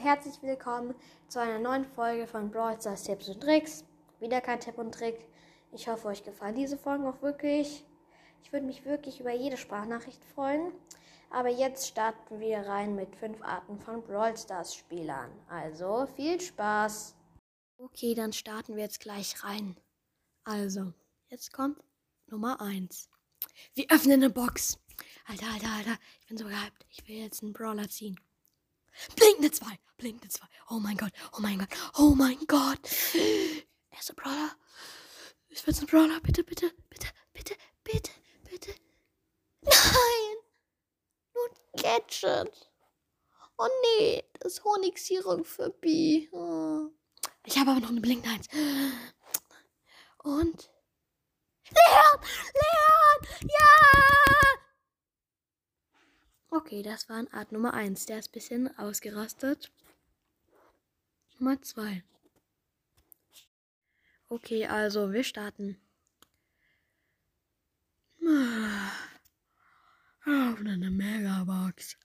herzlich willkommen zu einer neuen Folge von Brawl Stars Tipps und Tricks. Wieder kein Tipp und Trick. Ich hoffe, euch gefallen diese Folgen auch wirklich. Ich würde mich wirklich über jede Sprachnachricht freuen. Aber jetzt starten wir rein mit fünf Arten von Brawl Stars Spielern. Also viel Spaß. Okay, dann starten wir jetzt gleich rein. Also, jetzt kommt Nummer 1. Wir öffnen eine Box. Alter, Alter, Alter, ich bin so gehypt. Ich will jetzt einen Brawler ziehen. Blinkende 2, blinkende 2. Oh mein Gott, oh mein Gott, oh mein Gott. Erster Brawler. Ich will ein Brawler. Bitte, bitte, bitte, bitte, bitte, bitte. Nein! Nur ein Gadget. Oh nee, das Honigsirup für B. Oh. Ich habe aber noch eine blinkende 1. Und. Leon! Leon! Ja! Okay, das war Art Nummer 1. Der ist ein bisschen ausgerastet. Nummer 2. Okay, also wir starten. Auf eine Megabox.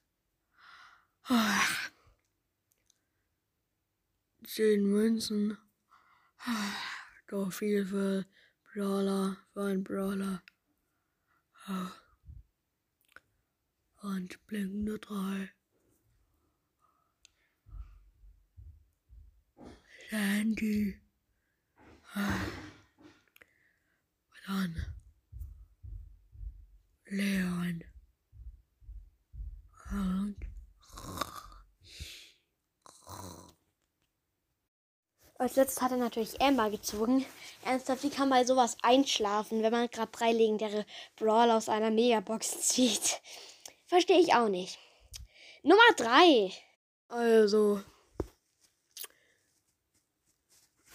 Zehn Münzen. Doch viel für Brawler, für einen Brawler. Und blinkende drei. Sandy. Und dann Leon. Und Als letztes hat er natürlich Amber gezogen. Ernsthaft, wie kann man sowas einschlafen, wenn man gerade drei legendäre Brawler aus einer Megabox zieht? Verstehe ich auch nicht. Nummer drei. Also.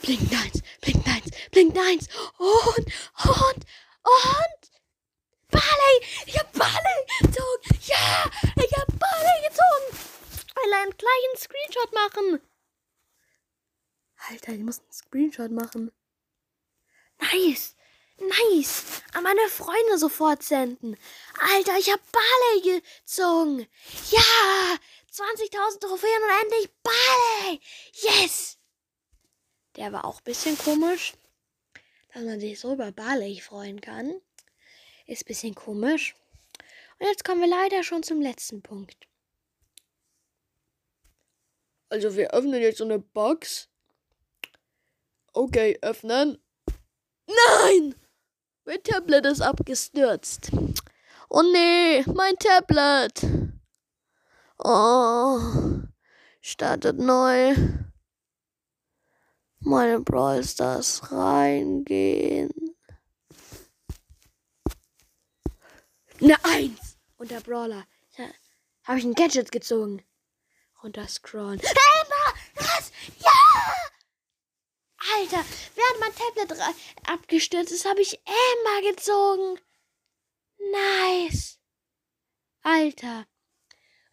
Blink eins, blink eins, blink eins. Und, und, und. Barley! Ich hab Barley gezogen! Ja! Ich hab Barley gezogen! Ich will einen kleinen Screenshot machen. Alter, ich muss einen Screenshot machen. Nice! Nice! An meine Freunde sofort senden. Alter, ich hab Barley gezogen. Ja! 20.000 Trophäen und endlich Barley! Yes! Der war auch ein bisschen komisch. Dass man sich so über Barley freuen kann. Ist ein bisschen komisch. Und jetzt kommen wir leider schon zum letzten Punkt. Also wir öffnen jetzt so eine Box. Okay, öffnen. Nein! Mein Tablet ist abgestürzt. Oh nee, mein Tablet. Oh, startet neu. Meine Brawl Stars reingehen. Eine Eins! Und der Brawler. Habe ich ein Gadget gezogen. Runter scrollen. Emma! Was? Ja! Alter, während mein Tablet abgestürzt ist, habe ich Emma gezogen. Nice. Alter.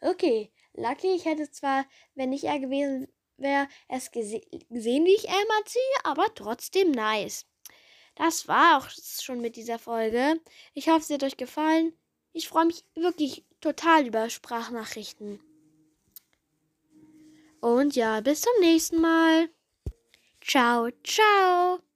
Okay, Lucky, ich hätte zwar, wenn ich er gewesen wäre, es gese gesehen, wie ich Emma ziehe, aber trotzdem nice. Das war auch schon mit dieser Folge. Ich hoffe, es hat euch gefallen. Ich freue mich wirklich total über Sprachnachrichten. Und ja, bis zum nächsten Mal. Ciao, ciao.